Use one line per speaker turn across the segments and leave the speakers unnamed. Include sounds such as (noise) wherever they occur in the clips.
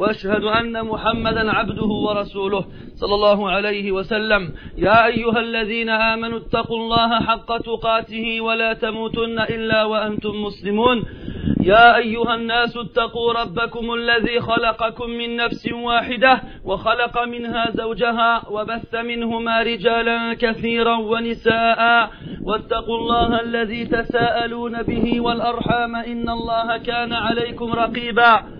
وأشهد أن محمدا عبده ورسوله صلى الله عليه وسلم. يا أيها الذين آمنوا اتقوا الله حق تقاته ولا تموتن إلا وأنتم مسلمون. يا أيها الناس اتقوا ربكم الذي خلقكم من نفس واحدة وخلق منها زوجها وبث منهما رجالا كثيرا ونساء. واتقوا الله الذي تساءلون به والأرحام إن الله كان عليكم رقيبا.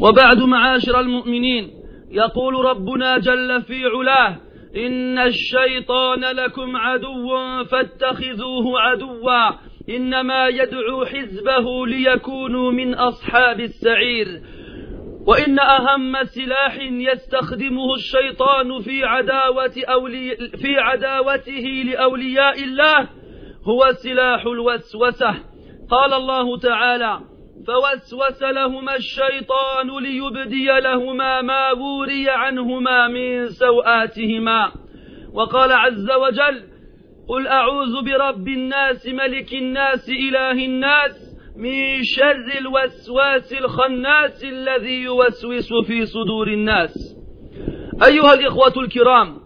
وبعد معاشر المؤمنين يقول ربنا جل في علاه إن الشيطان لكم عدو فاتخذوه عدوا إنما يدعو حزبه ليكونوا من أصحاب السعير وإن أهم سلاح يستخدمه الشيطان في عداوة أولي في عداوته لأولياء الله هو سلاح الوسوسة قال الله تعالى فوسوس لهما الشيطان ليبدي لهما ما وري عنهما من سوآتهما. وقال عز وجل قل أعوذ برب الناس ملك الناس إله الناس من شر الوسواس الخناس الذي يوسوس في صدور الناس. أيها الإخوة الكرام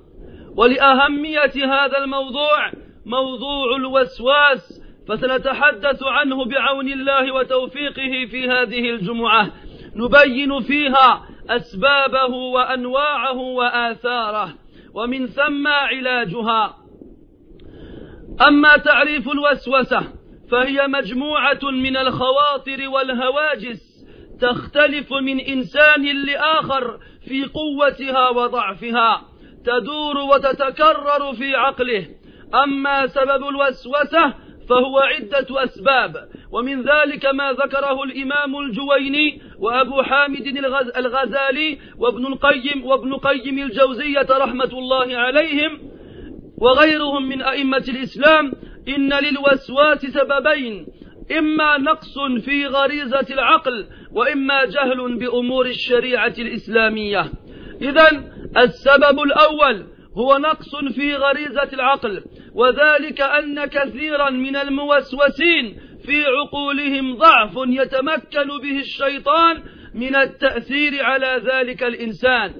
ولأهمية هذا الموضوع موضوع الوسواس فسنتحدث عنه بعون الله وتوفيقه في هذه الجمعة. نبين فيها أسبابه وأنواعه وآثاره ومن ثم علاجها. أما تعريف الوسوسة فهي مجموعة من الخواطر والهواجس تختلف من إنسان لآخر في قوتها وضعفها تدور وتتكرر في عقله. أما سبب الوسوسة فهو عدة أسباب. ومن ذلك ما ذكره الإمام الجويني وأبو حامد الغزالي وابن القيم وابن قيم الجوزية رحمة الله عليهم وغيرهم من أئمة الإسلام. إن للوسواس سببين إما نقص في غريزة العقل وإما جهل بأمور الشريعة الإسلامية. إذا السبب الأول هو نقص في غريزة العقل وذلك أن كثيرا من الموسوسين في عقولهم ضعف يتمكن به الشيطان من التأثير على ذلك الإنسان.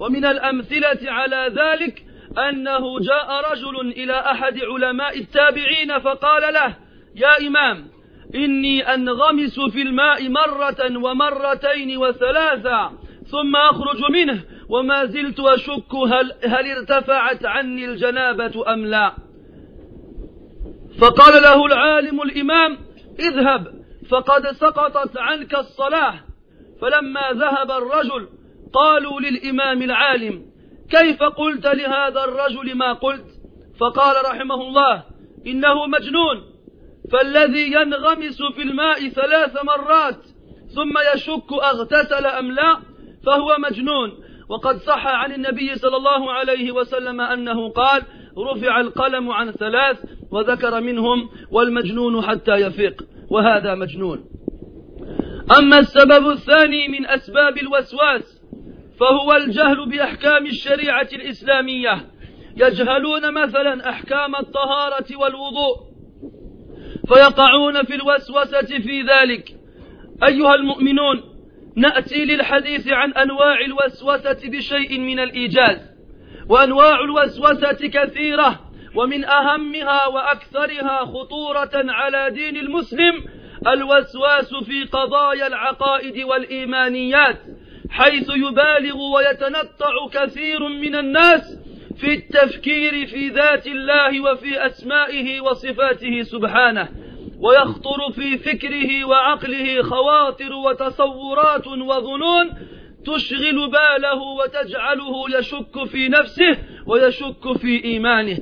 ومن الأمثلة على ذلك أنه جاء رجل إلى أحد علماء التابعين فقال له يا إمام إني أنغمس في الماء مرة ومرتين وثلاثة ثم أخرج منه وما زلت أشك هل, هل ارتفعت عني الجنابة أم لا. فقال له العالم الإمام اذهب فقد سقطت عنك الصلاة. فلما ذهب الرجل قالوا للإمام العالم كيف قلت لهذا الرجل ما قلت؟ فقال رحمه الله إنه مجنون فالذي ينغمس في الماء ثلاث مرات ثم يشك أغتسل أم لا؟ فهو مجنون. وقد صح عن النبي صلى الله عليه وسلم أنه قال رفع القلم عن ثلاث وذكر منهم والمجنون حتى يفيق وهذا مجنون. أما السبب الثاني من أسباب الوسواس فهو الجهل بأحكام الشريعة الإسلامية. يجهلون مثلا أحكام الطهارة والوضوء فيقعون في الوسوسة في ذلك. أيها المؤمنون نأتي للحديث عن أنواع الوسوسة بشيء من الإيجاز وأنواع الوسوسة كثيرة ومن أهمها وأكثرها خطورة على دين المسلم الوسواس في قضايا العقائد والإيمانيات حيث يبالغ ويتنطع كثير من الناس في التفكير في ذات الله وفي أسمائه وصفاته سبحانه. ويخطر في فكره وعقله خواطر وتصورات وظنون تشغل باله وتجعله يشك في نفسه ويشك في إيمانه.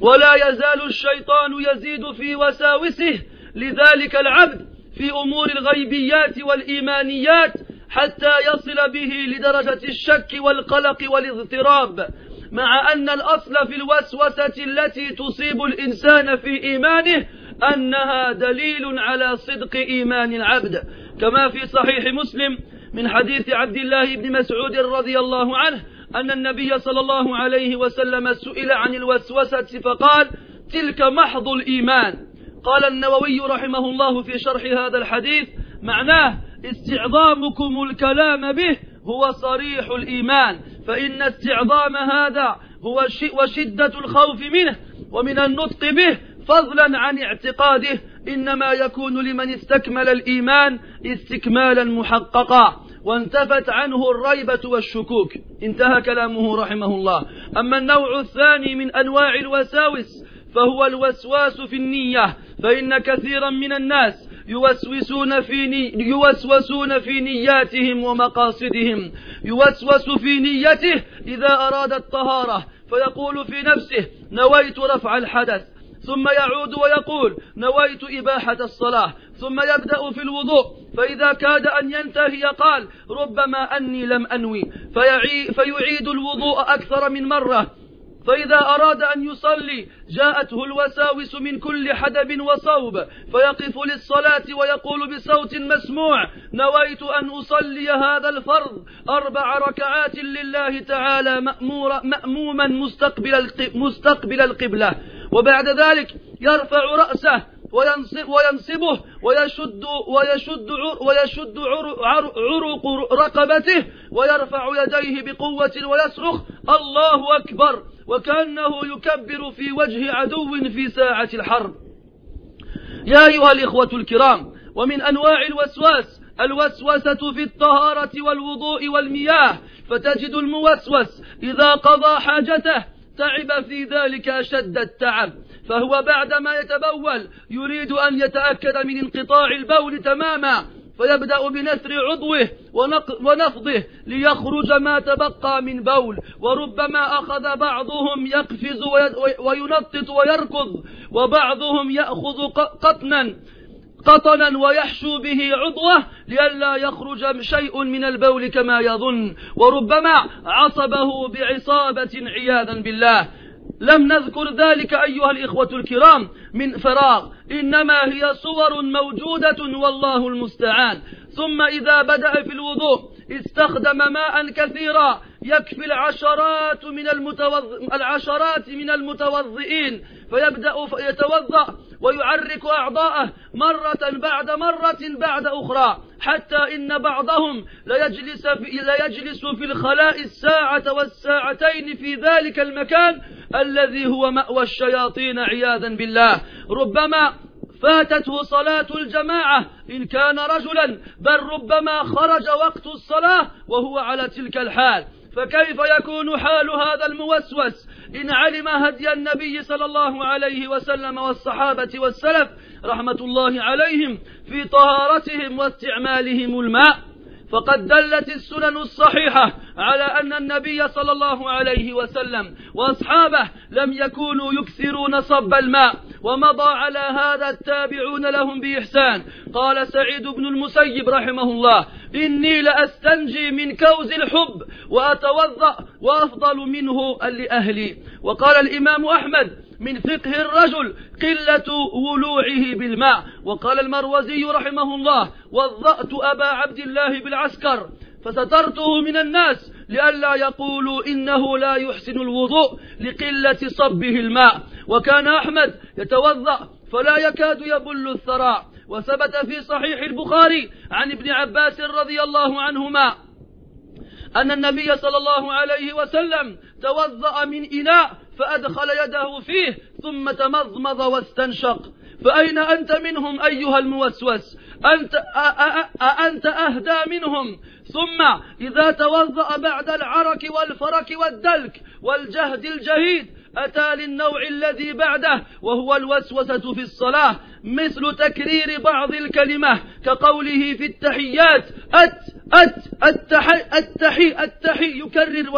ولا يزال الشيطان يزيد في وساوسه. لذلك العبد في أمور الغيبيات والإيمانيات حتى يصل به لدرجة الشك والقلق والاضطراب مع أن الأصل في الوسوسة التي تصيب الإنسان في إيمانه أنها دليل على صدق إيمان العبد كما في صحيح مسلم من حديث عبد الله بن مسعود رضي الله عنه أن النبي صلى الله عليه وسلم سئل عن الوسوسة فقال تلك محض الإيمان. قال النووي رحمه الله في شرح هذا الحديث معناه استعظامكم الكلام به هو صريح الإيمان فإن استعظام هذا هو وشدة الخوف منه ومن النطق به فضلا عن اعتقاده إنما يكون لمن استكمل الإيمان استكمالا محققا. وانتفت عنه الريبة والشكوك. انتهى كلامه رحمه الله. أما النوع الثاني من أنواع الوساوس فهو الوسواس في النية. فإن كثيرا من الناس يوسوسون في ني يوسوسون في نياتهم ومقاصدهم. يوسوس في نيته إذا أراد الطهارة. فيقول في نفسه نويت رفع الحدث. ثم يعود ويقول نويت إباحة الصلاة ثم يبدأ في الوضوء فإذا كاد أن ينتهي قال ربما أني لم أنوي فيعيد الوضوء أكثر من مرة. فإذا أراد أن يصلي جاءته الوساوس من كل حدب وصوب فيقف للصلاة ويقول بصوت مسموع نويت أن أصلي هذا الفرض أربع ركعات لله تعالى مأمور مأموما مستقبل مستقبل القبلة. وبعد ذلك يرفع رأسه وينصبه ويشد ويشد ويشد عروق رقبته ويرفع يديه بقوة ويصرخ الله أكبر وكأنه يكبر في وجه عدو في ساعة الحرب. يا أيها الإخوة الكرام ومن أنواع الوسواس الوسوسة في الطهارة والوضوء والمياه فتجد الموسوس إذا قضى حاجته تعب في ذلك أشد التعب. فهو بعدما يتبول يريد أن يتأكد من انقطاع البول تماما فيبدأ بنثر عضوه ونفضه ليخرج ما تبقى من بول. وربما أخذ بعضهم يقفز وينطط ويركض وبعضهم يأخذ قطنا. قطنا ويحشو به عضوة لئلا يخرج شيء من البول كما يظن وربما عصبه بعصابة عياذا بالله. لم نذكر ذلك أيها الإخوة الكرام من فراغ إنما هي صور موجودة والله المستعان. ثم إذا بدأ في الوضوء استخدم ماء كثيرا يكفي العشرات من المتوض... العشرات من المتوضئين فيبدأ يتوضأ ويعرك أعضاءه مرة بعد مرة بعد أخرى حتى إن بعضهم ليجلس في, ليجلس في الخلاء الساعة والساعتين في ذلك المكان الذي هو مأوى الشياطين عياذا بالله. ربما فاتته صلاة الجماعة إن كان رجلا بل ربما خرج وقت الصلاة وهو على تلك الحال. فكيف يكون حال هذا الموسوس إن علم هدي النبي صلى الله عليه وسلم والصحابة والسلف رحمة الله عليهم في طهارتهم واستعمالهم الماء؟ فقد دلت السنن الصحيحة على أن النبي صلى الله عليه وسلم وأصحابه لم يكونوا يكثرون صب الماء. ومضى على هذا التابعون لهم بإحسان. قال سعيد بن المسيب رحمه الله إني لأستنجي من كوز الحب وأتوضأ وأفضل منه لأهلي. وقال الإمام أحمد من فقه الرجل قلة ولوعه بالماء. وقال المروزي رحمه الله وضأت أبا عبد الله بالعسكر فسترته من الناس لئلا يقولوا إنه لا يحسن الوضوء لقلة صبه الماء. وكان أحمد يتوضأ فلا يكاد يبل الثراء وثبت في صحيح البخاري عن ابن عباس رضي الله عنهما أن النبي صلى الله عليه وسلم توضأ من إناء فأدخل يده فيه ثم تمضمض واستنشق. فأين أنت منهم أيها الموسوس؟ أنت أأنت أهدى منهم. ثم إذا توضأ بعد العرك والفرك والدلك والجهد الجهيد أتى للنوع الذي بعده وهو الوسوسة في الصلاة مثل تكرير بعض الكلمة كقوله في التحيات أت أت التحي التحي التحي يكرر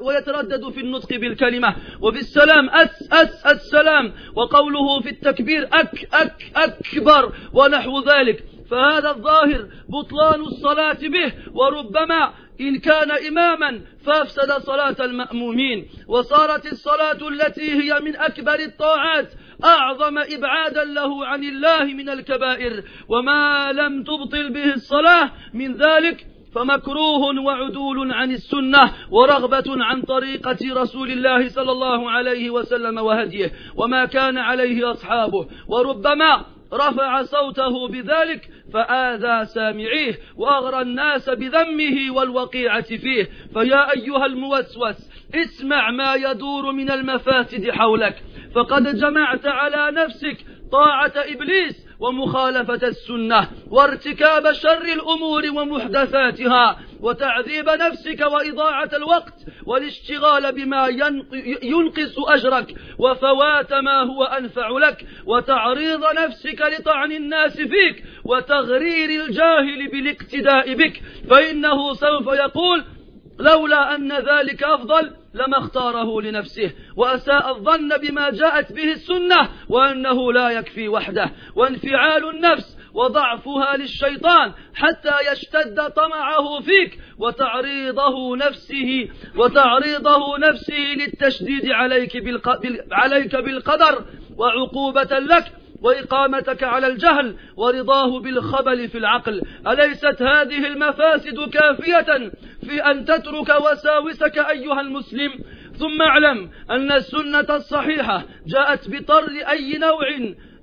ويتردد في النطق بالكلمة. وفي السلام أس أس السلام. وقوله في التكبير أك أك أكبر ونحو ذلك. فهذا الظاهر بطلان الصلاة به وربما إن كان إماما فأفسد صلاة المأمومين وصارت الصلاة التي هي من أكبر الطاعات أعظم إبعادا له عن الله من الكبائر وما لم تبطل به الصلاة من ذلك فمكروه وعدول عن السنة ورغبة عن طريقة رسول الله صلى الله عليه وسلم وهديه وما كان عليه أصحابه وربما رفع صوته بذلك فآذى سامعيه وأغرى الناس بذمه والوقيعة فيه. فيا أيها الموسوس اسمع ما يدور من المفاسد حولك. فقد جمعت على نفسك طاعة إبليس ومخالفة السنة وارتكاب شر الأمور ومحدثاتها وتعذيب نفسك وإضاعة الوقت والاشتغال بما ينقص أجرك وفوات ما هو أنفع لك وتعريض نفسك لطعن الناس فيك وتغرير الجاهل بالاقتداء بك فإنه سوف يقول لولا أن ذلك أفضل لما اختاره لنفسه وأساء الظن بما جاءت به السنة وأنه لا يكفي وحده. وانفعال النفس وضعفها للشيطان حتى يشتد طمعه فيك وتعريضه نفسه وتعريضه نفسه للتشديد عليك عليك بالقدر وعقوبة لك وإقامتك على الجهل ورضاه بالخبل في العقل. أليست هذه المفاسد كافية في أن تترك وساوسك أيها المسلم؟ ثم اعلم أن السنة الصحيحة جاءت بطرد أي نوع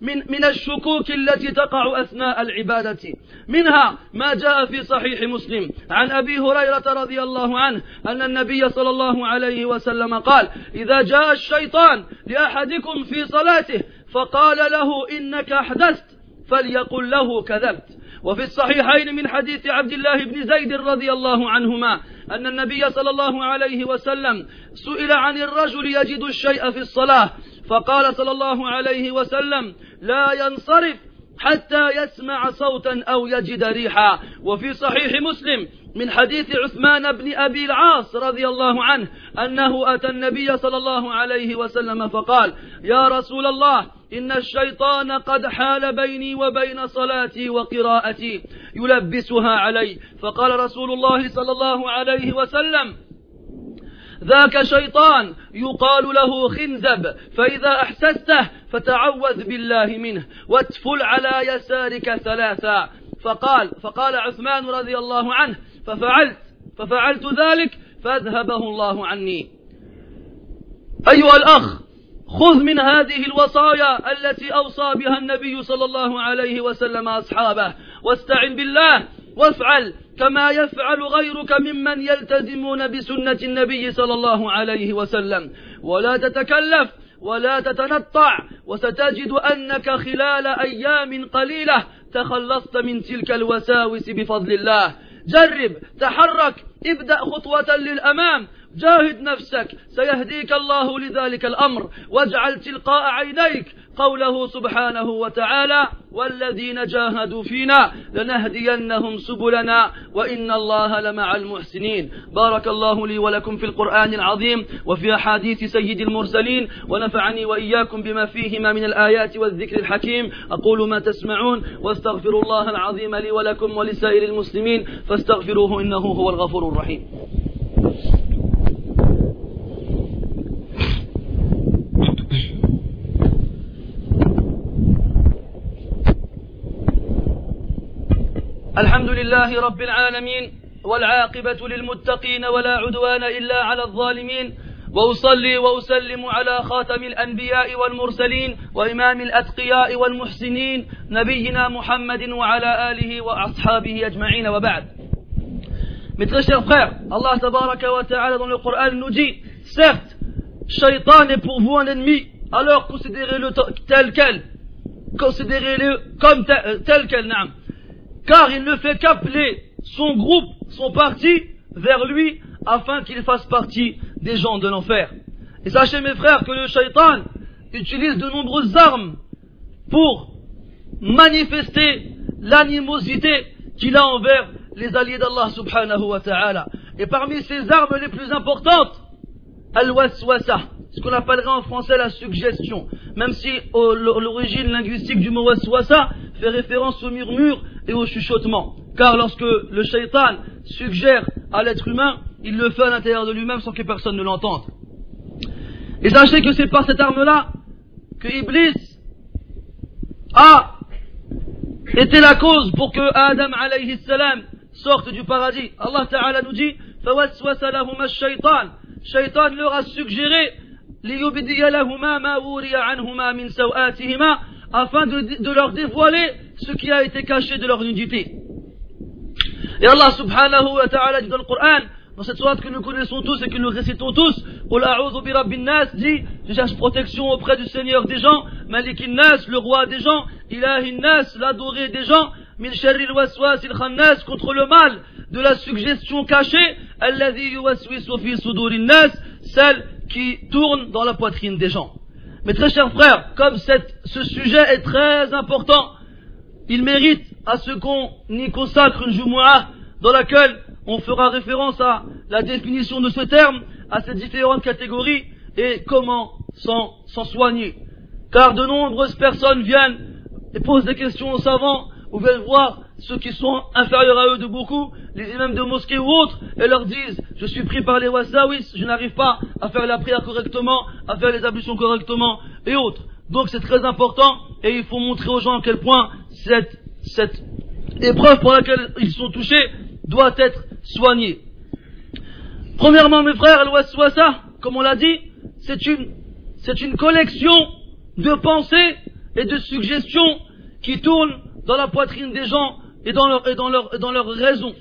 من من الشكوك التي تقع أثناء العبادة. منها ما جاء في صحيح مسلم عن أبي هريرة رضي الله عنه أن النبي صلى الله عليه وسلم قال إذا جاء الشيطان لأحدكم في صلاته فقال له إنك أحدثت فليقل له كذبت. وفي الصحيحين من حديث عبد الله بن زيد رضي الله عنهما أن النبي صلى الله عليه وسلم سئل عن الرجل يجد الشيء في الصلاة فقال صلى الله عليه وسلم لا ينصرف حتى يسمع صوتا أو يجد ريحا وفي صحيح مسلم من حديث عثمان بن أبي العاص رضي الله عنه أنه أتى النبي صلى الله عليه وسلم فقال يا رسول الله إن الشيطان قد حال بيني وبين صلاتي وقراءتي يلبسها علي. فقال رسول الله صلى الله عليه وسلم ذاك شيطان يقال له خنزب فإذا أحسسته فتعوذ بالله منه واتفل على يسارك ثلاثا. فقال فقال عثمان رضي الله عنه ففعلت. ففعلت ذلك فأذهبه الله عني. أيها الأخ خذ من هذه الوصايا التي أوصى بها النبي صلى الله عليه وسلم أصحابه واستعن بالله وافعل كما يفعل غيرك ممن يلتزمون بسنة النبي صلى الله عليه وسلم. ولا تتكلف ولا تتنطع وستجد أنك خلال أيام قليلة تخلصت من تلك الوساوس بفضل الله. جرب تحرك ابدأ خطوة للأمام. جاهد نفسك سيهديك الله لذلك الأمر. واجعل تلقاء عينيك. قوله سبحانه وتعالى والذين جاهدوا فينا لنهدينهم سبلنا وإن الله لمع المحسنين. بارك الله لي ولكم في القرآن العظيم وفي أحاديث سيد المرسلين ونفعني وإياكم بما فيهما من الآيات والذكر الحكيم. أقول ما تسمعون واستغفر الله العظيم لي ولكم ولسائر المسلمين فاستغفروه إنه هو الغفور الرحيم. الحمد لله رب العالمين والعاقبة للمتقين ولا عدوان إلا على الظالمين وأصلي وأسلم على خاتم الأنبياء والمرسلين وإمام الأتقياء والمحسنين نبينا محمد وعلى آله وأصحابه أجمعين وبعد Mes chers frères, Allah tabaraka wa ta'ala dans le Coran nous dit, certes, Shaitan est pour vous un ennemi, alors considérez-le tel quel. considérez-le comme tel, tel quel, car il ne fait qu'appeler son groupe, son parti, vers lui, afin qu'il fasse partie des gens de l'enfer. Et sachez mes frères que le shaitan utilise de nombreuses armes pour manifester l'animosité qu'il a envers les alliés d'Allah subhanahu wa ta'ala. Et parmi ces armes les plus importantes, al-waswasa, ce qu'on appellerait en français la suggestion, même si l'origine linguistique du mot waswasa fait référence au murmure et au chuchotement. Car lorsque le shaitan suggère à l'être humain, il le fait à l'intérieur de lui-même sans que personne ne l'entende. Et sachez que c'est par cette arme-là que Iblis a été la cause pour que Adam alayhi salam sorte du paradis. Allah Ta'ala nous dit shaitan. Shaitan leur a suggéré afin de, de, leur dévoiler ce qui a été caché de leur nudité. Et Allah subhanahu wa ta'ala dit dans le Coran, dans cette sourate que nous connaissons tous et que nous récitons tous, nas dit, je cherche protection auprès du Seigneur des gens, Malikin Nas, le roi des gens, Ilahin Nas, l'adoré des gens, Min Sharril Waswas il Khannas, contre le mal de la suggestion cachée, Alladhi Yuwaswisu fi Sudurin Nas, celle qui tourne dans la poitrine des gens. Mais très chers frères, comme ce sujet est très important, il mérite à ce qu'on y consacre une Jumu'ah dans laquelle on fera référence à la définition de ce terme, à ces différentes catégories et comment s'en soigner. Car de nombreuses personnes viennent et posent des questions aux savants ou viennent voir ceux qui sont inférieurs à eux de beaucoup, les imams de mosquées ou autres, et leur disent, je suis pris par les wasawis, je n'arrive pas à faire la prière correctement, à faire les ablutions correctement, et autres. Donc c'est très important, et il faut montrer aux gens à quel point cette, épreuve pour laquelle ils sont touchés doit être soignée. Premièrement, mes frères, al-waswasa, comme on l'a dit, c'est une, c'est une collection de pensées et de suggestions qui tournent dans la poitrine des gens et dans leur, et dans leur, dans leur raison.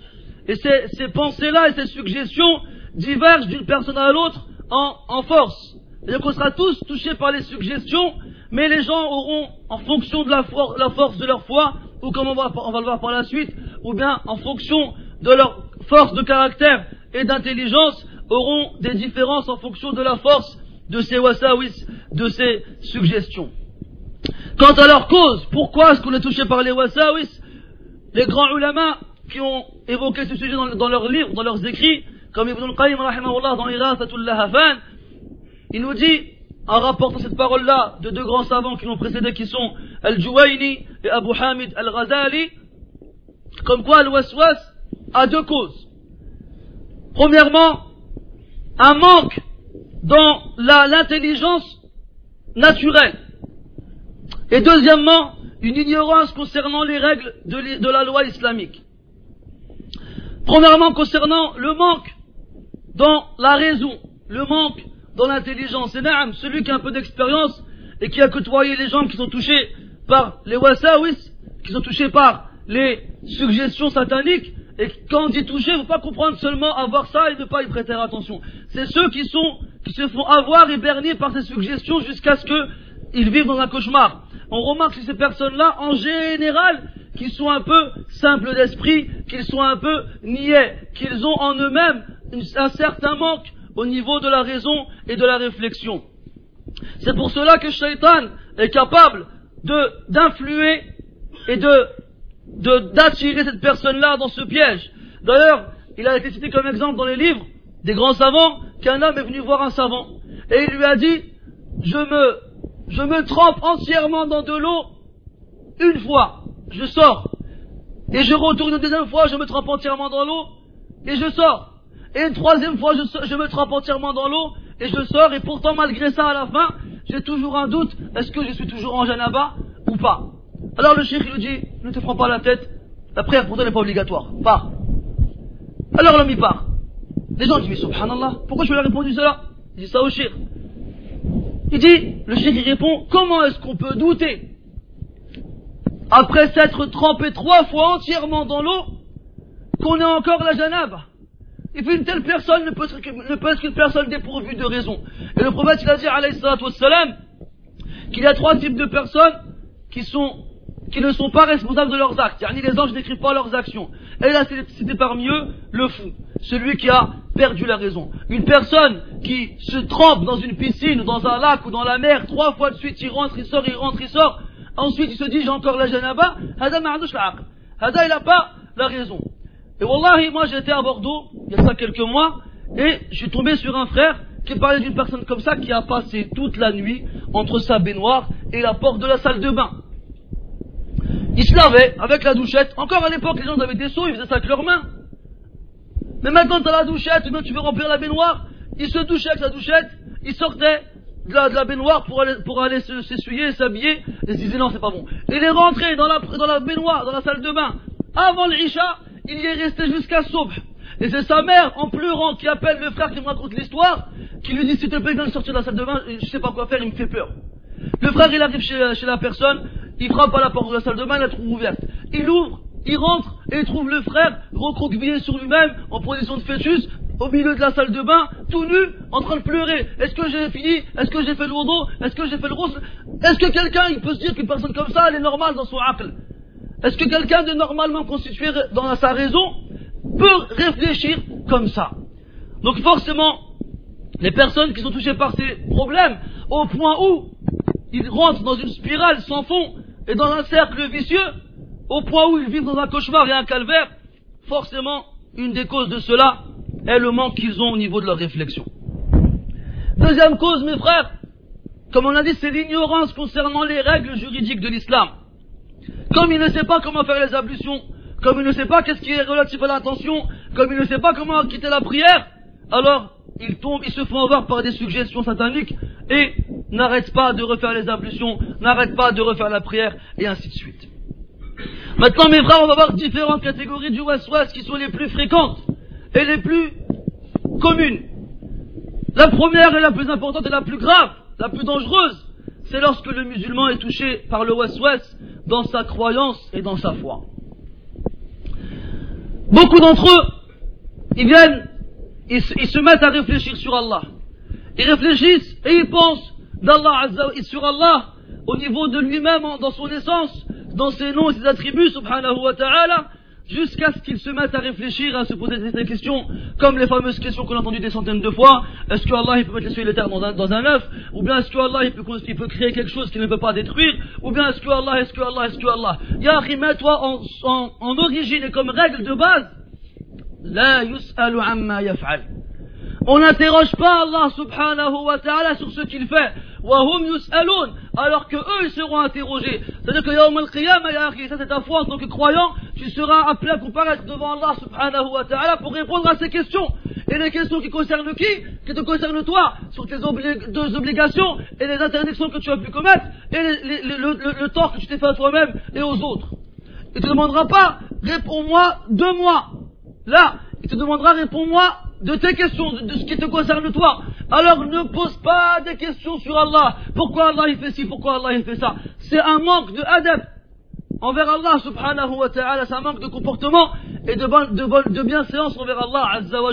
Et ces, ces pensées-là et ces suggestions divergent d'une personne à l'autre en, en force. C'est-à-dire qu'on sera tous touchés par les suggestions, mais les gens auront, en fonction de la, la force de leur foi, ou comme on va, on va le voir par la suite, ou bien en fonction de leur force de caractère et d'intelligence, auront des différences en fonction de la force de ces wasawis, de ces suggestions. Quant à leur cause, pourquoi est-ce qu'on est touché par les wasawis? Les grands ulama qui ont évoqué ce sujet dans, leurs livres, dans leurs écrits, comme Ibn al-Qayyim dans Irasatul Lahafan, il nous dit, en rapportant cette parole-là de deux grands savants qui l'ont précédé, qui sont Al-Juwayni et Abu Hamid Al-Ghazali, comme quoi waswas a deux causes. Premièrement, un manque dans l'intelligence naturelle. Et deuxièmement, une ignorance concernant les règles de, la loi islamique. Premièrement, concernant le manque dans la raison, le manque dans l'intelligence. Et celui qui a un peu d'expérience et qui a côtoyé les gens qui sont touchés par les wasawis, qui sont touchés par les suggestions sataniques, et quand on dit toucher, il ne faut pas comprendre seulement avoir ça et ne pas y prêter attention. C'est ceux qui se font avoir et berner par ces suggestions jusqu'à ce qu'ils vivent dans un cauchemar on remarque que ces personnes-là, en général, qu'ils sont un peu simples d'esprit, qu'ils sont un peu niais, qu'ils ont en eux-mêmes un certain manque au niveau de la raison et de la réflexion. C'est pour cela que Shaitan est capable d'influer et de, d'attirer cette personne-là dans ce piège. D'ailleurs, il a été cité comme exemple dans les livres des grands savants qu'un homme est venu voir un savant et il lui a dit, je me je me trempe entièrement dans de l'eau une fois, je sors. Et je retourne une deuxième fois, je me trempe entièrement dans l'eau et je sors. Et une troisième fois, je, me trempe entièrement dans l'eau et je sors. Et pourtant, malgré ça, à la fin, j'ai toujours un doute. Est-ce que je suis toujours en janaba ou pas? Alors le cheikh lui dit, ne te prends pas la tête. La prière pour toi n'est pas obligatoire. Pars. Alors l'homme y part. Les gens disent, mais subhanallah, pourquoi je lui ai répondu cela? Il dit ça au cheikh. Il dit, le cheikh répond, comment est-ce qu'on peut douter Après s'être trempé trois fois entièrement dans l'eau, qu'on ait encore la janab Et puis une telle personne ne peut, être, ne qu'une personne dépourvue de raison. Et le prophète il a dit, alayhi wassalam, qu'il y a trois types de personnes qui sont qui ne sont pas responsables de leurs actes. ni les anges n'écrivent pas leurs actions. Et là, c'était parmi eux le fou, celui qui a perdu la raison. Une personne qui se trempe dans une piscine, ou dans un lac, ou dans la mer, trois fois de suite, il rentre, il sort, il rentre, il sort, ensuite il se dit j'ai encore la janaba, Hada Hada il n'a pas la raison. Et wallahi, moi j'étais à Bordeaux, il y a ça quelques mois, et je suis tombé sur un frère qui parlait d'une personne comme ça qui a passé toute la nuit entre sa baignoire et la porte de la salle de bain. Il se lavait avec la douchette. Encore à l'époque, les gens avaient des seaux, ils faisaient ça avec leurs mains. Mais maintenant, tu as la douchette, tu veux remplir la baignoire, il se douchait avec la douchette, il sortait de la, baignoire pour aller, pour aller s'essuyer, s'habiller, et il se disait non, c'est pas bon. Il est rentré dans la, dans la baignoire, dans la salle de bain, avant l'Isha, il y est resté jusqu'à Soubh. Et c'est sa mère, en pleurant, qui appelle le frère qui me raconte l'histoire, qui lui dit, s'il te plaît, viens sortir de la salle de bain, je sais pas quoi faire, il me fait peur. Le frère, il arrive chez la personne, il frappe à la porte de la salle de bain, la trouve ouverte. Il ouvre, il rentre, et il trouve le frère recroquevillé sur lui-même, en position de fœtus, au milieu de la salle de bain, tout nu, en train de pleurer. Est-ce que j'ai fini? Est-ce que j'ai fait le wudu Est-ce que j'ai fait le rose Est-ce que quelqu'un, il peut se dire qu'une personne comme ça, elle est normale dans son aql? Est-ce que quelqu'un de normalement constitué dans sa raison peut réfléchir comme ça? Donc forcément, les personnes qui sont touchées par ces problèmes, au point où ils rentrent dans une spirale sans fond et dans un cercle vicieux, au point où ils vivent dans un cauchemar et un calvaire, forcément, une des causes de cela est le manque qu'ils ont au niveau de leur réflexion. Deuxième cause, mes frères, comme on a dit, c'est l'ignorance concernant les règles juridiques de l'islam. Comme il ne sait pas comment faire les ablutions, comme il ne sait pas qu'est-ce qui est relatif à l'attention, comme il ne sait pas comment quitter la prière, alors ils tombent, ils se font avoir par des suggestions sataniques et n'arrêtent pas de refaire les ablutions, n'arrêtent pas de refaire la prière et ainsi de suite. Maintenant mes frères, on va voir différentes catégories du West-West qui sont les plus fréquentes et les plus communes. La première et la plus importante et la plus grave, la plus dangereuse, c'est lorsque le musulman est touché par le West-West dans sa croyance et dans sa foi. Beaucoup d'entre eux, ils viennent ils, se mettent à réfléchir sur Allah. Ils réfléchissent et ils pensent d'Allah sur Allah au niveau de lui-même, dans son essence, dans ses noms et ses attributs, subhanahu wa ta'ala, jusqu'à ce qu'ils se mettent à réfléchir, à se poser des questions, comme les fameuses questions qu'on a entendues des centaines de fois. Est-ce que Allah il peut mettre les cieux et les terres dans un, œuf? Ou bien est-ce que Allah il peut, créer quelque chose qu'il ne peut pas détruire? Ou bien est-ce que Allah, est-ce que Allah, est-ce que Allah? Ya toi en, en, en origine et comme règle de base, on n'interroge pas Allah subhanahu wa ta'ala sur ce qu'il fait. Alors que eux, ils seront interrogés. C'est-à-dire que Yawm al-Qiyamah, ça c'est ta foi en tant que croyant, tu seras appelé à comparaître devant Allah subhanahu wa ta'ala pour répondre à ces questions. Et les questions qui concernent qui? Qui te concernent toi, sur tes deux obligations et les interdictions que tu as pu commettre et le, le, tort que tu t'es fait à toi-même et aux autres. Il te demandera pas, réponds-moi deux mois. Là, il te demandera, réponds-moi de tes questions, de, ce qui te concerne toi. Alors ne pose pas des questions sur Allah. Pourquoi Allah il fait ci, pourquoi Allah il fait ça? C'est un manque de adab envers Allah subhanahu wa ta'ala, c'est un manque de comportement et de, de, de bienséance envers Allah azza wa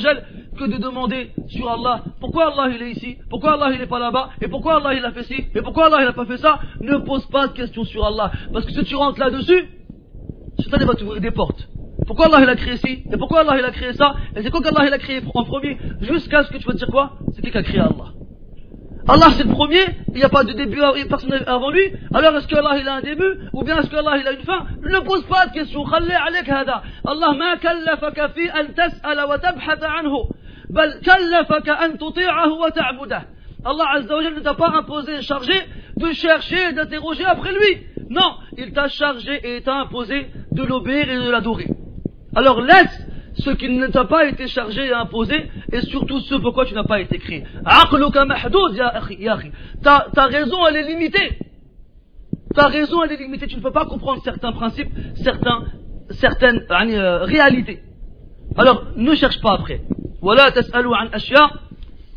que de demander sur Allah pourquoi Allah il est ici, pourquoi Allah il n'est pas là-bas, et pourquoi Allah il a fait ci, et pourquoi Allah il n'a pas fait ça? Ne pose pas de questions sur Allah. Parce que si tu rentres là-dessus, ça va t'ouvrir des portes. Pourquoi Allah il a créé ci Et pourquoi Allah il a créé ça Et c'est quoi qu'Allah il a créé en premier Jusqu'à ce que tu vas te dire quoi C'est qui qui a créé Allah Allah c'est le premier, il n'y a pas de début, il n'y a personne avant lui, alors est-ce que Allah il a un début Ou bien est-ce que Allah il a une fin Ne pose pas de questions, خلي عليك هذا Allah ما كلفك في أن تسأل وتبحث عنه بل كلفك أن تطيعه وتعبده Allah Azza wa ne t'a pas imposé, chargé de chercher et d'interroger après lui. Non, il t'a chargé et t'a imposé de l'obéir et de l'adorer. Alors laisse ce qui ne t'a pas été chargé et imposé, et surtout ce pourquoi tu n'as pas été créé. Ta, ta raison, elle est limitée. Ta raison, elle est limitée. Tu ne peux pas comprendre certains principes, certains, certaines euh, réalités. Alors, ne cherche pas après. ولا تسألوا عن أشياء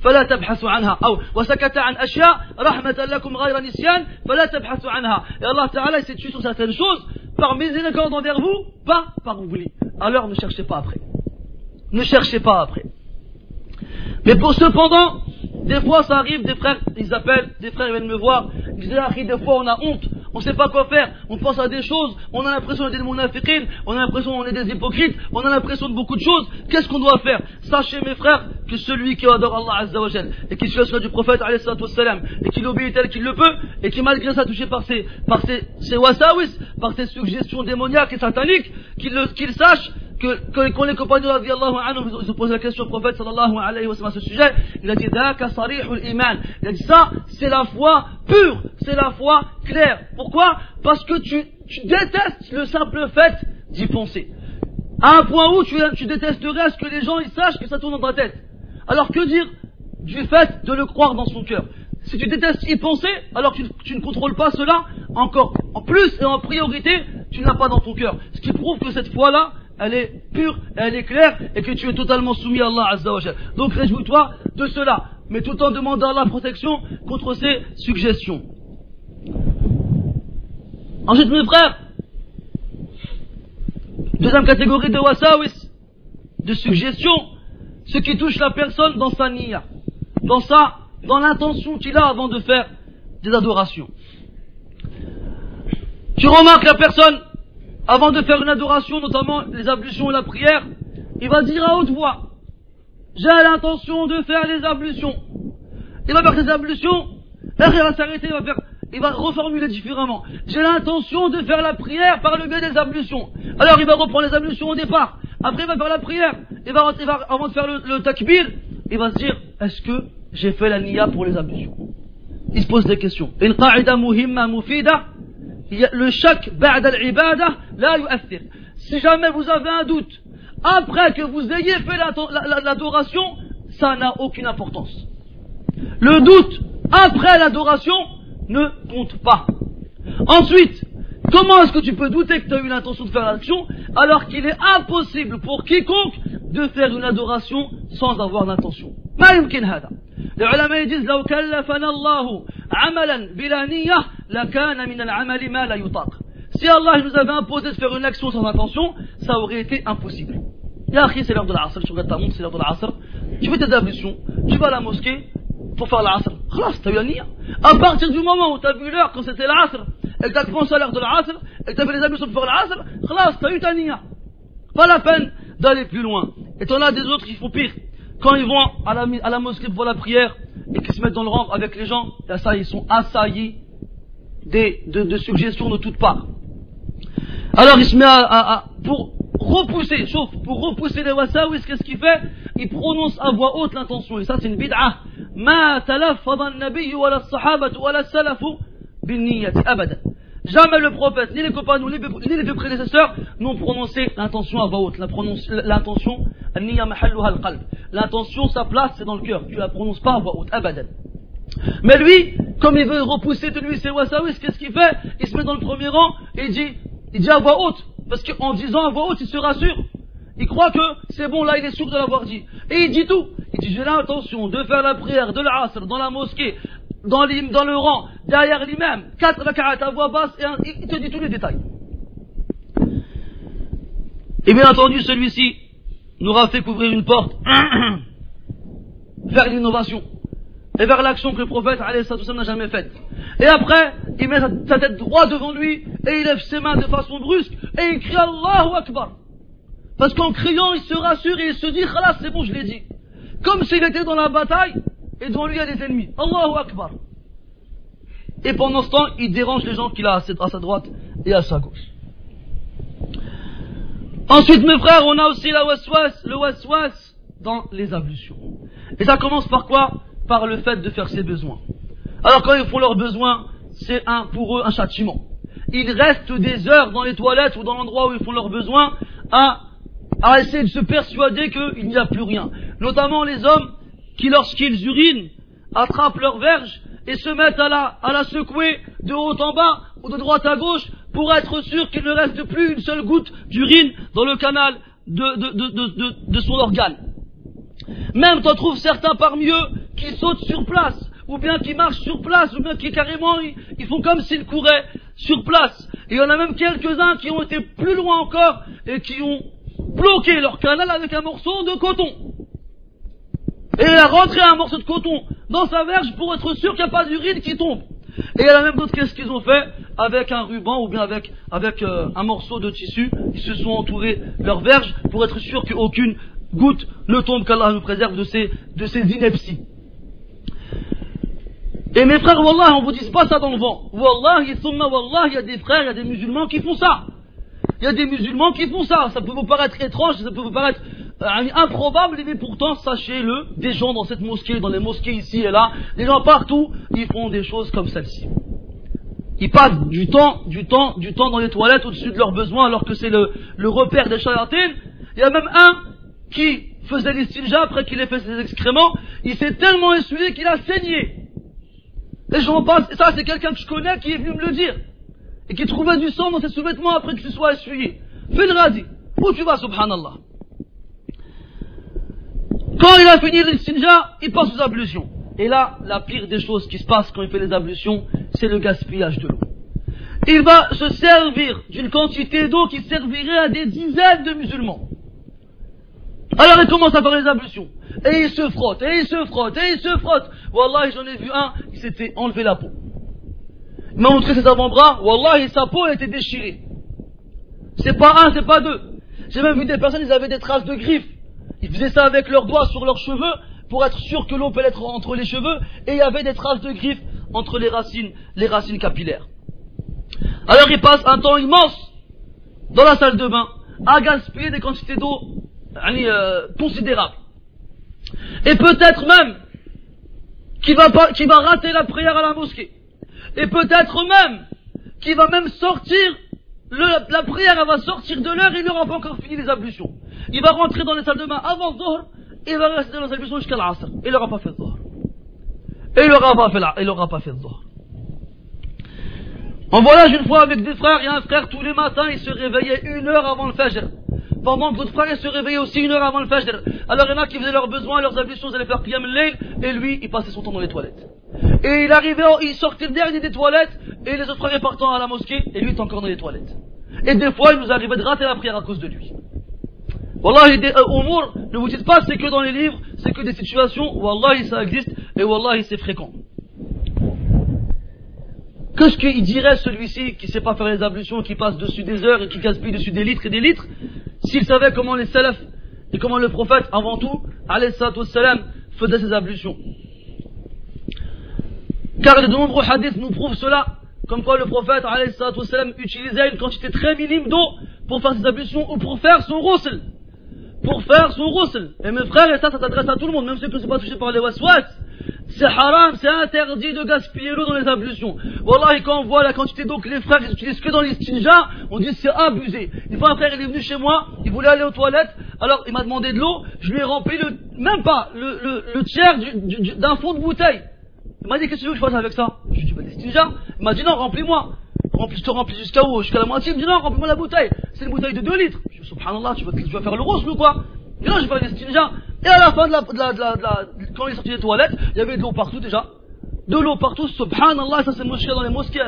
فلا تبحثوا عنها أو وسكت عن أشياء رحمة لكم غير نسيان فلا تبحثوا عنها et Allah Ta'ala s'est tué sur certaines choses par miséricorde envers vous pas par oubli alors ne cherchez pas après. Ne cherchez pas après. Mais pour cependant, des fois ça arrive, des frères, ils appellent, des frères viennent me voir, ils disent, ah, des fois on a honte, on ne sait pas quoi faire, on pense à des choses, on a l'impression d'être des munafiqin, on a l'impression qu'on est des hypocrites, on a l'impression de beaucoup de choses, qu'est-ce qu'on doit faire? Sachez mes frères que celui qui adore Allah Azza wa et qui suit la du prophète wassalam, et qui l'obéit tel qu'il le peut, et qui malgré ça touché par ses, par ses, ses wasawis, par ses suggestions démoniaques et sataniques, qu'il sache que, quand les compagnons anhu, ils ont posé la question au prophète sallallahu alayhi wa sallam à ce sujet, il a dit. Il a dit ça, c'est la foi pure, c'est la foi claire. Pourquoi? Parce que tu, détestes le simple fait d'y penser. À un point où tu, détesterais à ce que les gens ils sachent que ça tourne dans ta tête. Alors que dire du fait de le croire dans son cœur? Si tu détestes y penser, alors tu, tu ne contrôles pas cela, encore en plus et en priorité, tu n'as pas dans ton cœur. Ce qui prouve que cette foi-là, elle est pure, elle est claire, et que tu es totalement soumis à Allah Azza wa Donc réjouis-toi de cela, mais tout en demandant la protection contre ces suggestions. Ensuite, mes frères, deuxième catégorie de wasawis, de suggestions, ce qui touche la personne dans sa niya, dans sa, dans l'intention qu'il a avant de faire des adorations. Tu remarques la personne, avant de faire une adoration, notamment les ablutions et la prière, il va dire à haute voix, j'ai l'intention de faire les ablutions. Il va faire ses ablutions, et il va s'arrêter, il va faire, il va reformuler différemment. J'ai l'intention de faire la prière par le biais des ablutions. Alors il va reprendre les ablutions au départ. Après il va faire la prière. Il va, avant de faire le, le takbir, il va se dire, est-ce que j'ai fait la niya pour les ablutions? Il se pose des questions. Une muhimma mufida, le shak ba'da al-ibada la yu'athir. Si jamais vous avez un doute, après que vous ayez fait l'adoration, ça n'a aucune importance. Le doute après l'adoration ne compte pas. Ensuite, comment est-ce que tu peux douter que tu as eu l'intention de faire l'action alors qu'il est impossible pour quiconque de faire une adoration sans avoir d'intention Les ulama disent لو كلفنا الله عملا بلا نية لكان من العمل ما لا يطاق si Allah nous avait imposé de faire une action sans intention, ça aurait été impossible. Ya c'est l'heure de l'asr, tu regardes ta montre, c'est l'heure de l'asr, tu fais tes ablutions, tu vas à la mosquée pour faire l'asr. Khlas, t'as eu la nia. À partir du moment où t'as vu l'heure quand c'était l'asr, et que t'as pensé à l'heure de l'asr, et que t'as fait les ablutions pour faire l'asr, khlas, t'as eu ta nia. Pas la peine d'aller plus loin. Et t'en as des autres qui font pire. Quand ils vont à la, à la mosquée pour la prière, et qu'ils se mettent dans le rang avec les gens, là ça, ils sont assaillis des, de, de suggestions de toutes parts. Alors il se met à, à, à pour repousser, sauf pour repousser les wasawis, qu'est-ce qu'il fait Il prononce à voix haute l'intention, et ça c'est une bid'ah. ما تلفظ النبي ولا الصحابة ولا السلف بالنية أبدا. Jamais le prophète, ni les compagnons, ni les deux prédécesseurs n'ont prononcé l'intention à voix haute. L'intention, l'intention, sa place, c'est dans le cœur. Tu la prononces pas à voix haute, abadan. Mais lui, comme il veut repousser de lui ses wasawis, qu'est-ce qu'il fait? Il se met dans le premier rang et il dit, il dit à voix haute. Parce qu'en disant à voix haute, il se rassure. Il croit que c'est bon, là il est sûr de l'avoir dit. Et il dit tout. Il dit j'ai l'intention de faire la prière de l'asr dans la mosquée, dans, le rang, derrière l'imam, quatre rak'at à voix basse, et il te dit tous les détails. Et bien entendu, celui-ci nous fait couvrir une porte (clears throat) vers l'innovation et vers l'action que le prophète n'a jamais faite. Et après, il met sa tête droite devant lui et il lève ses mains de façon brusque et il crie Allahu Akbar. Parce qu'en criant, il se rassure et il se dit Khalas, c'est bon, je l'ai dit. Comme s'il était dans la bataille et devant lui il y a des ennemis. Allahu Akbar. Et pendant ce temps, il dérange les gens qu'il a à sa droite et à sa gauche. Ensuite, mes frères, on a aussi la waswas, le waswas dans les ablutions. Et ça commence par quoi? Par le fait de faire ses besoins. Alors quand ils font leurs besoins, c'est un, pour eux un châtiment. Ils restent des heures dans les toilettes ou dans l'endroit où ils font leurs besoins à, à essayer de se persuader qu'il n'y a plus rien. Notamment les hommes qui, lorsqu'ils urinent, attrapent leur verge et se mettent à la, à la secouer de haut en bas ou de droite à gauche pour être sûr qu'il ne reste plus une seule goutte d'urine dans le canal de, de, de son organe. Même t'en trouves certains parmi eux qui sautent sur place, ou bien qui marchent sur place, ou bien qui carrément ils, font comme s'ils couraient sur place. Et il y en a même quelques-uns qui ont été plus loin encore et qui ont bloqué leur canal avec un morceau de coton. Et il a rentré un morceau de coton dans sa verge pour être sûr qu'il n'y a pas d'urine qui tombe. Et il y en a même d'autres, qu'est-ce qu'ils ont fait avec un ruban ou bien avec, avec euh, un morceau de tissu, ils se sont entourés leur verge pour être sûrs qu'aucune goutte ne tombe, qu'Allah nous préserve de ces, de ces inepties. Et mes frères, Wallah, on vous dit pas ça dans le vent. Wallah, Wallah, il y a des frères, il y a des musulmans qui font ça. Il y a des musulmans qui font ça. Ça peut vous paraître étrange, ça peut vous paraître improbable, mais pourtant, sachez-le, des gens dans cette mosquée, dans les mosquées ici et là, des gens partout, ils font des choses comme celle-ci. Ils passent du temps, du temps, du temps dans les toilettes au-dessus de leurs besoins alors que c'est le, repère des chayatines. Il y a même un qui faisait les après qu'il ait fait ses excréments, il s'est tellement essuyé qu'il a saigné. Les gens passent, et ça c'est quelqu'un que je connais qui est venu me le dire. Et qui trouvait du sang dans ses sous-vêtements après que tu sois essuyé. Fais le. Où tu vas, subhanallah? Quand il a fini l'istinja, il passe aux ablutions. Et là, la pire des choses qui se passe quand il fait les ablutions, c'est le gaspillage de l'eau. Il va se servir d'une quantité d'eau qui servirait à des dizaines de musulmans. Alors il commence à faire les ablutions. Et il se frotte, et il se frotte, et il se frotte. Wallah, j'en ai vu un, il s'était enlevé la peau. Il m'a montré ses avant-bras, Wallah, sa peau était déchirée. C'est pas un, c'est pas deux. J'ai même vu des personnes, ils avaient des traces de griffes. Ils faisaient ça avec leurs doigts sur leurs cheveux pour être sûr que l'eau peut être entre les cheveux et il y avait des traces de griffes entre les racines, les racines capillaires. Alors il passe un temps immense dans la salle de bain à gaspiller des quantités d'eau euh, considérables. Et peut-être même qu'il va, rater la prière à la mosquée. Et peut-être même qu'il va même sortir, la prière va sortir de l'heure et il n'aura pas encore fini les ablutions. Il va rentrer dans les salles de bain avant Zohr et il va rester dans les ablutions jusqu'à l'Asr. Il n'aura pas fait Zohr. Et il n'aura pas fait il n'aura pas fait Zohr. En voyage une fois avec des frères, il y a un frère tous les matins, il se réveillait une heure avant le Fajr pendant que votre frère se réveillait aussi une heure avant le Fajr. Alors il y en a qui faisaient leurs besoins, leurs ablutions, ils allaient faire Qiyam al et lui, il passait son temps dans les toilettes. Et il arrivait, il sortait le dernier des toilettes, et les autres frères partant à la mosquée, et lui est encore dans les toilettes. Et des fois, il nous arrivait de rater la prière à cause de lui. Wallah, des euh, ne vous dites pas c'est que dans les livres, c'est que des situations, Wallah, ça existe, et Wallah, c'est fréquent. Qu'est-ce qu'il dirait celui-ci qui ne sait pas faire les ablutions, qui passe dessus des heures et qui gaspille dessus des litres et des litres, s'il savait comment les salafs et comment le prophète, avant tout, salam, faisait ses ablutions. Car de nombreux hadiths nous prouvent cela, comme quoi le prophète, salam, utilisait une quantité très minime d'eau pour faire ses ablutions ou pour faire son roussel. Pour faire son roussel. Et mes frères, et ça, ça s'adresse à tout le monde, même ceux qui ne sont pas touchés par les waswas. C'est haram, c'est interdit de gaspiller l'eau dans les ablutions. Voilà, et quand on voit la quantité d'eau que les frères utilisent que dans les stinjas, on dit c'est abusé. Une fois un frère il est venu chez moi, il voulait aller aux toilettes, alors il m'a demandé de l'eau, je lui ai rempli le, même pas, le, le, le tiers d'un fond de bouteille. Il m'a dit qu'est-ce que tu veux que je fasse avec ça? Je lui ai dit bah des stinjas. Il m'a dit non, remplis-moi. Remplis, te remplis jusqu'à où? Jusqu'à la moitié. Il me dit non, remplis-moi la bouteille. C'est une bouteille de 2 litres. Je dis subhanallah, tu vas, tu vas faire le rose ou quoi Et là, je vais faire stinjas. Et à la fin de la, de la, de la, quand il est sorti des toilettes, il y avait de l'eau partout déjà. De l'eau partout, subhanallah, ça c'est mosquée dans les mosquées,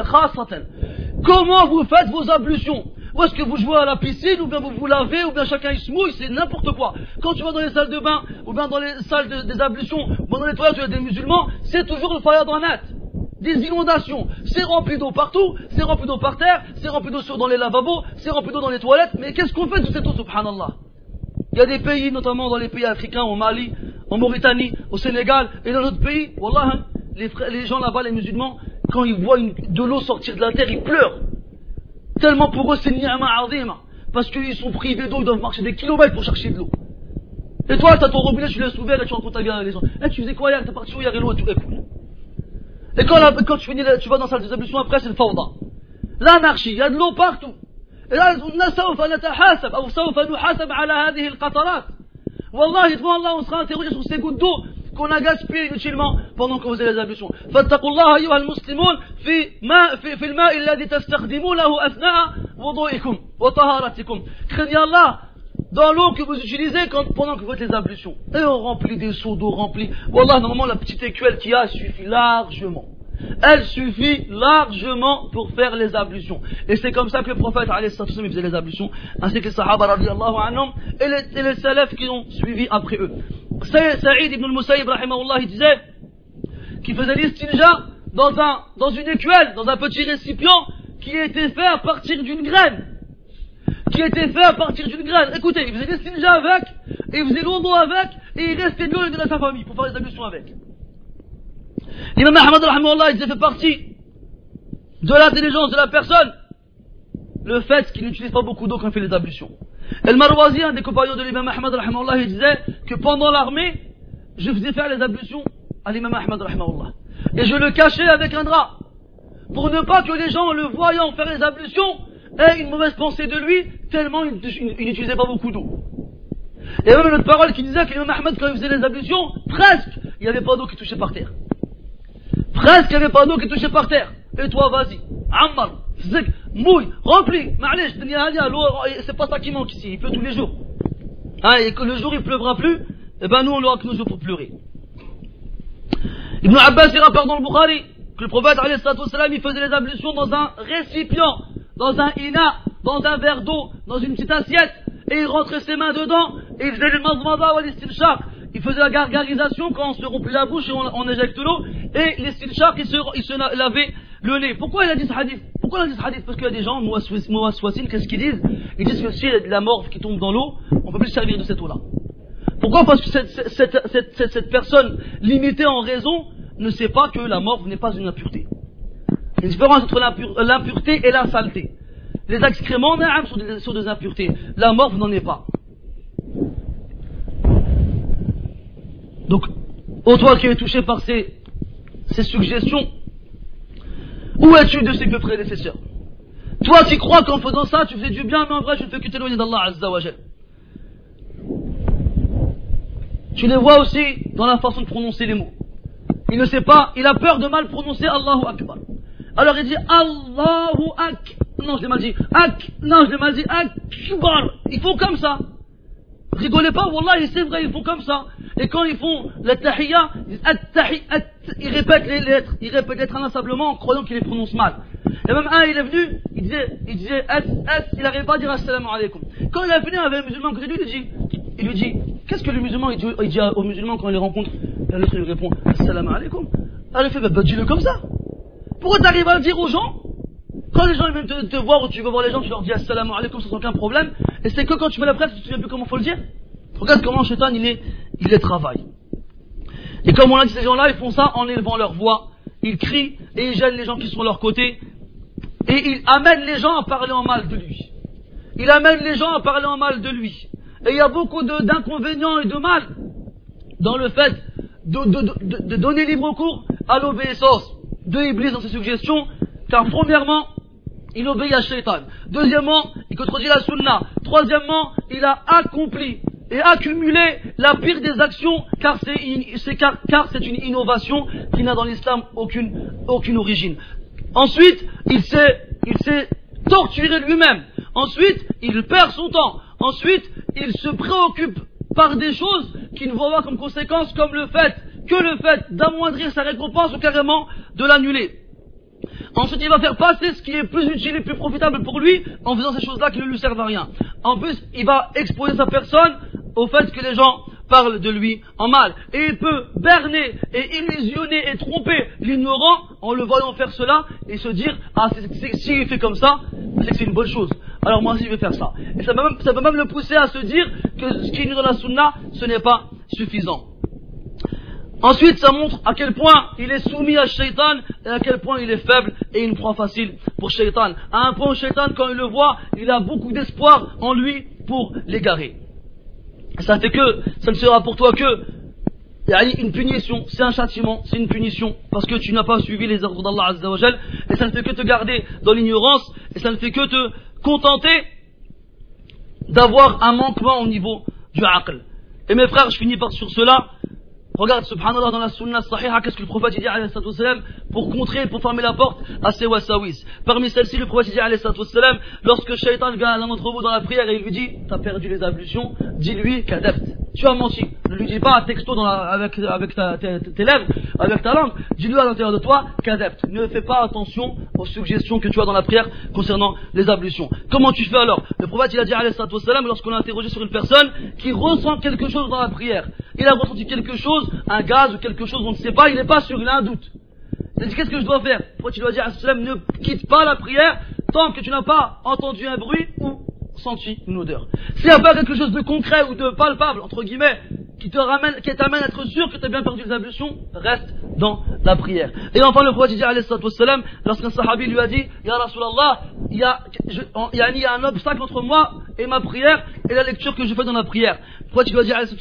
Comment vous faites vos ablutions? Ou est-ce que vous jouez à la piscine, ou bien vous vous lavez, ou bien chacun il se mouille, c'est n'importe quoi. Quand tu vas dans les salles de bain, ou bien dans les salles des ablutions, ou dans les toilettes des musulmans, c'est toujours le fayadranat. Des inondations. C'est rempli d'eau partout, c'est rempli d'eau par terre, c'est rempli d'eau dans les lavabos, c'est rempli d'eau dans les toilettes, mais qu'est-ce qu'on fait de cette eau, subhanallah? Il y a des pays, notamment dans les pays africains, au Mali, en Mauritanie, au Sénégal et dans d'autres pays, hein, les, gens là-bas, les musulmans, quand ils voient de l'eau sortir de la terre, ils pleurent. Tellement pour eux, c'est ni'ma azima. Parce qu'ils sont privés d'eau, ils doivent marcher des kilomètres pour chercher de l'eau. Et toi, t'as ton robinet, tu laisses ouvert et tu rencontres les gens. Eh, tu faisais quoi hier? T'es parti où? Hier et l'eau et cool. Et quand, quand tu, finis, tu vas dans la salle des ablutions, après, c'est le fawda. L'anarchie, il y a de l'eau partout. سوف نتحاسب أو سوف نحاسب على هذه القطرات والله devant Allah on sera interrogé sur ces gouttes d'eau qu'on a gaspillées inutilement pendant que vous avez les ablutions فاتقوا الله أيها المسلمون في ما في, في الماء الذي تستخدمونه أثناء وضوئكم وطهارتكم craignez Allah dans l'eau que vous utilisez pendant que vous faites les ablutions. Et on remplit des seaux d'eau remplis. Wallah, normalement, la petite écuelle qu'il y a suffit largement elle suffit largement pour faire les ablutions. Et c'est comme ça que le prophète faisait les ablutions, ainsi que les sahaba anhum, et les, et les salafs qui ont suivi après eux. Saïd ibn al-Musayyib il disait qu'il faisait l'istinja dans, un, dans une écuelle, dans un petit récipient qui été fait à partir d'une graine. Qui a été fait à partir d'une graine. Écoutez, il faisait déjà avec, et il faisait l'ombre avec, et il restait mieux de sa famille pour faire les ablutions avec. L'imam Ahmad, il fait partie de l'intelligence de la personne, le fait qu'il n'utilise pas beaucoup d'eau quand il fait les ablutions. El Marwazi, un des compagnons de l'imam Ahmad, il disait que pendant l'armée, je faisais faire les ablutions à l'imam Ahmad, et je le cachais avec un drap, pour ne pas que les gens, le voyant faire les ablutions, aient une mauvaise pensée de lui, tellement il, n'utilisait pas beaucoup d'eau. Et même notre parole qui disait que Ahmad, quand il faisait les ablutions, presque, il n'y avait pas d'eau qui touchait par terre. Presque, il n'y avait pas d'eau qui touchait par terre. Et toi, vas-y, Ammar, Zik, mouille, remplis, c'est pas ça qui manque ici, il pleut tous les jours. Hein, et que le jour il pleuvra plus, eh ben nous on aura que nos jours pour pleurer. Ibn Abbas il rapporte dans le Bukhari que le prophète salam, il faisait les ablutions dans un récipient, dans un ina, dans un verre d'eau, dans une petite assiette, et il rentrait ses mains dedans, et il faisait le mazmada ou il faisait la gargarisation quand on se rompait la bouche et on, éjecte l'eau, et les il se, il se lavait le lait. Pourquoi il a dit ce hadith? Pourquoi il a dit ce hadith? Parce qu'il y a des gens, Mouaswasin, qu'est-ce qu'ils disent? Ils disent que s'il la morve qui tombe dans l'eau, on peut plus servir de cette eau-là. Pourquoi? Parce que cette, cette, cette, cette, personne limitée en raison ne sait pas que la morve n'est pas une impureté. Une différence entre l'impureté et la saleté. Les excréments sont des, sont des impuretés. La morve n'en est pas. Donc, ô toi qui es touché par ces, ces suggestions, où es-tu de ces deux prédécesseurs? Toi qui crois qu'en faisant ça, tu fais du bien, mais en vrai, tu ne fais que t'éloigner d'Allah Azza wa Tu les vois aussi dans la façon de prononcer les mots. Il ne sait pas, il a peur de mal prononcer Allahu Akbar. Alors il dit Allahu Ak. Non, je l'ai mal dit. Ak. Non, je l'ai mal dit. Akbar. Il faut comme ça. Rigolez pas, Wallah, c'est vrai, ils font comme ça. Et quand ils font la tahiyya, ils répètent les lettres, ils répètent les lettres inlassablement en croyant qu'ils les prononcent mal. Et même un, il est venu, il disait, il disait, il n'arrivait pas à dire assalamu alaikum. Quand il est venu avec un musulman côté lui, il dit, il lui dit, qu'est-ce que le musulman, il dit, il dit aux musulmans quand il les rencontre, et l'autre lui répond, assalamu alaikum. Alors il fait, bah, bah dis-le comme ça. Pourquoi t'arrives à le dire aux gens quand les gens viennent te, voir ou tu veux voir les gens, tu leur dis assalamu alaikum sans aucun problème. Et c'est que quand tu fais la presse, tu ne te souviens plus comment faut le dire. Regarde comment Shaitan il est, il les travaille. Et comme on a dit, ces gens-là, ils font ça en élevant leur voix. Ils crient et ils gênent les gens qui sont à leur côté. Et ils amènent les gens à parler en mal de lui. Il amène les gens à parler en mal de lui. Et il y a beaucoup d'inconvénients et de mal dans le fait de, de donner libre cours à l'obéissance de Iblis dans ses suggestions. Car premièrement, il obéit à Shaitan. Deuxièmement, il contredit la sunna. Troisièmement, il a accompli et accumulé la pire des actions car c'est une innovation qui n'a dans l'islam aucune, aucune origine. Ensuite, il s'est torturé lui-même. Ensuite, il perd son temps. Ensuite, il se préoccupe par des choses qui ne vont avoir comme conséquence comme le fait que le fait d'amoindrir sa récompense ou carrément de l'annuler. Ensuite, il va faire passer ce qui est plus utile et plus profitable pour lui en faisant ces choses-là qui ne lui servent à rien. En plus, il va exposer sa personne au fait que les gens parlent de lui en mal. Et il peut berner et illusionner et tromper l'ignorant en le voyant faire cela et se dire, ah, s'il fait comme ça, c'est une bonne chose. Alors moi aussi je vais faire ça. Et ça peut, même, ça peut même le pousser à se dire que ce qui est dans la sunna, ce n'est pas suffisant. Ensuite, ça montre à quel point il est soumis à Shaitan et à quel point il est faible et une proie facile pour Shaitan. À un point Shaitan, quand il le voit, il a beaucoup d'espoir en lui pour l'égarer. Ça fait que, ça ne sera pour toi que une punition, c'est un châtiment, c'est une punition, parce que tu n'as pas suivi les ordres d'Allah Azzawajal, et ça ne fait que te garder dans l'ignorance, et ça ne fait que te contenter d'avoir un manquement au niveau du aql. Et mes frères, je finis par sur cela, Regarde, subhanallah, dans la sunna sahiha, qu'est-ce que le prophète dit, pour contrer, pour fermer la porte à ses wasawis. Parmi celles-ci, le prophète dit, lorsque Shaitan vient à l'un d'entre vous dans la prière et il lui dit, t'as perdu les ablutions, dis-lui qu'adepte. Tu as menti. Ne lui dis pas un texto avec, avec tes, lèvres, avec ta langue. Dis-lui à l'intérieur de toi qu'adepte. Ne fais pas attention aux suggestions que tu as dans la prière concernant les ablutions. Comment tu fais alors? Le prophète, il a dit, lorsqu'on a interrogé sur une personne qui ressent quelque chose dans la prière. Il a ressenti quelque chose un gaz ou quelque chose, on ne sait pas, il n'est pas sûr, il a un doute. Il dit qu'est-ce que je dois faire? Pourquoi tu dois dire à ne quitte pas la prière tant que tu n'as pas entendu un bruit ou senti une odeur. S'il n'y a quelque chose de concret ou de palpable, entre guillemets, qui te ramène, qui t'amène à être sûr que tu as bien perdu les ablutions, reste dans la prière. Et enfin, le prophète dit, lorsqu'un sahabi lui a dit, Ya Rasulallah, il y a, y a un obstacle entre moi et ma prière et la lecture que je fais dans la prière. Le prophète lui a dit,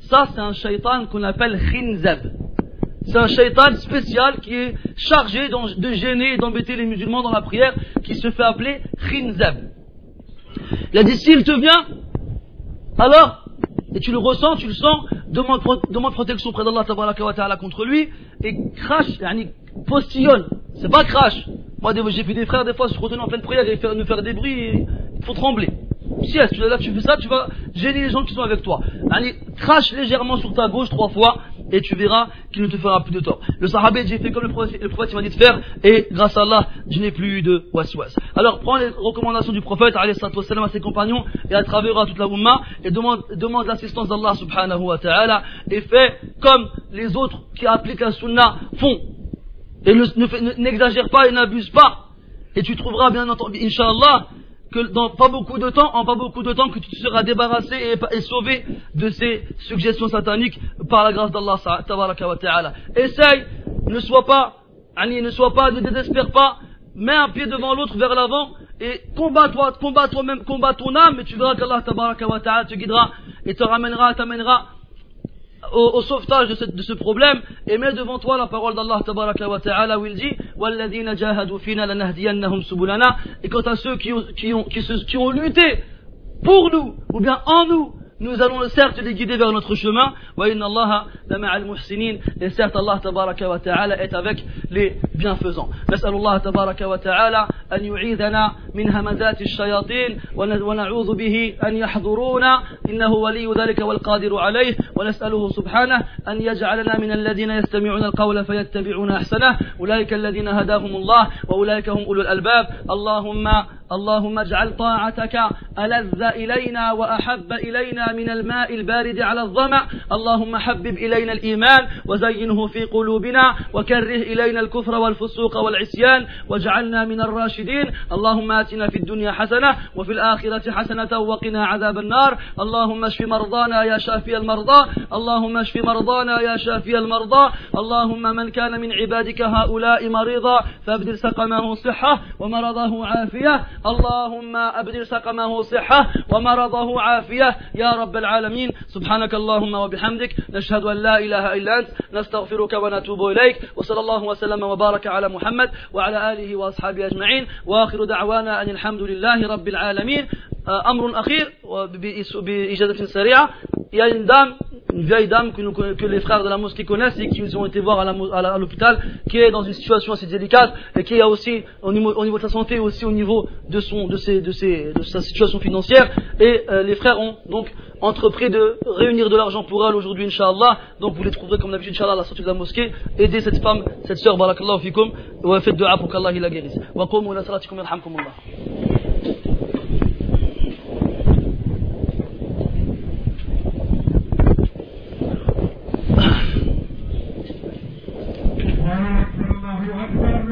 ça c'est un shaitan qu'on appelle khinzab. C'est un shaitan spécial qui est chargé de gêner et d'embêter les musulmans dans la prière, qui se fait appeler khinzab. Il a dit, s'il te vient, alors, et tu le ressens, tu le sens, demande, demande protection près d'Allah ta'ala contre lui, et crache, yani, postillonne. C'est pas crache. Moi, j'ai vu des frères, des fois, se retenir en pleine prière et faire, nous faire des bruits, il faut trembler. Si là, tu fais ça, tu vas gêner les gens qui sont avec toi. Allez, crache légèrement sur ta gauche trois fois et tu verras qu'il ne te fera plus de tort. Le sahabé, j'ai fait comme le prophète, le prophète m'a dit de faire et grâce à Allah, je n'ai plus eu de waswas. Alors, prends les recommandations du prophète, à ses compagnons et à travers toute la Ummah et demande, demande l'assistance d'Allah subhanahu wa ta'ala et fais comme les autres qui appliquent la sunnah font. Et n'exagère pas et n'abuse pas. Et tu trouveras bien entendu, inshallah, que dans pas beaucoup de temps, en pas beaucoup de temps, que tu seras débarrassé et, sauvé de ces suggestions sataniques par la grâce d'Allah ta'ala. Essaye, ne sois pas, ne sois pas, ne désespère pas, mets un pied devant l'autre vers l'avant et combat toi, combat toi-même, combat ton âme et tu verras qu'Allah ta'ala te guidera et te ramènera, t'amènera au, au, sauvetage de ce, de ce, problème et mets devant toi la parole d'Allah tabaraka wa ta'ala où il dit وَالَّذِينَ جَاهَدُوا فِينَا لَنَهْدِيَنَّهُمْ سُبُلَنَا et quant à ceux qui ont, qui ont, qui, se, qui ont lutté pour nous ou bien en nous nous allons certes les guider vers notre chemin. Et certes Allah tabaraka wa ta'ala est avec les bienfaisants. نسأل الله تبارك وتعالى أن يعيذنا من همزات الشياطين ونعوذ به أن يحضرونا إنه ولي ذلك والقادر عليه ونسأله سبحانه أن يجعلنا من الذين يستمعون القول فيتبعون أحسنه أولئك الذين هداهم الله وأولئك هم أولو الألباب اللهم اللهم اجعل طاعتك ألذ إلينا وأحب إلينا من الماء البارد على الظمأ. اللهم حبب إلينا الإيمان وزينه في قلوبنا وكره إلينا الكفر والفسوق والعصيان واجعلنا من الراشدين. اللهم آتنا في الدنيا حسنة وفي الآخرة حسنة وقنا عذاب النار. اللهم اشف مرضانا يا شافي المرضى. اللهم اشف مرضانا يا شافي المرضى. اللهم من كان من عبادك هؤلاء مريضا فابدل سقمه صحة ومرضه عافية. اللهم أبدل سقمه صحة ومرضه عافية. يا رب العالمين سبحانك اللهم وبحمدك نشهد أن لا إله إلا أنت نستغفرك ونتوب إليك. وصلى الله وسلم وبارك على محمد وعلى آله وأصحابه أجمعين. وآخر دعوانا أن الحمد لله رب العالمين. أمر أخير بإجازة سريعة il y a une dame une vieille dame que, nous, que, les frères de la mosquée connaissent et qui nous ont été voir à l'hôpital, qui est dans une situation assez délicate et qui a aussi, au niveau, au niveau de sa santé, aussi au niveau de, son, de, ses, de, ses, de sa situation financière. Et euh, les frères ont donc entrepris de réunir de l'argent pour elle aujourd'hui, Inch'Allah. Donc vous les trouverez comme d'habitude, Inch'Allah, à la sortie de la mosquée. Aidez cette femme, cette sœur, barakallahu fikum, et faites dua pour qu'Allah la guérisse. Wa ila salatikum